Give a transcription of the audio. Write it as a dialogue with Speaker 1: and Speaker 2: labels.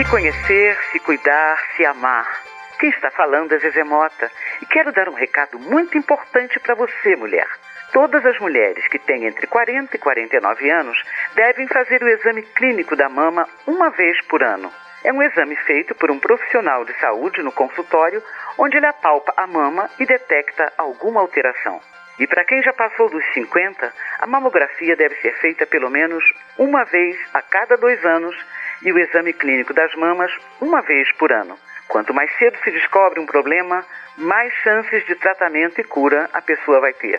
Speaker 1: Se conhecer, se cuidar, se amar. Quem está falando é Zezé Mota e quero dar um recado muito importante para você, mulher. Todas as mulheres que têm entre 40 e 49 anos devem fazer o exame clínico da mama uma vez por ano. É um exame feito por um profissional de saúde no consultório, onde ele apalpa a mama e detecta alguma alteração. E para quem já passou dos 50, a mamografia deve ser feita pelo menos uma vez a cada dois anos e o exame clínico das mamas uma vez por ano. Quanto mais cedo se descobre um problema, mais chances de tratamento e cura a pessoa vai ter.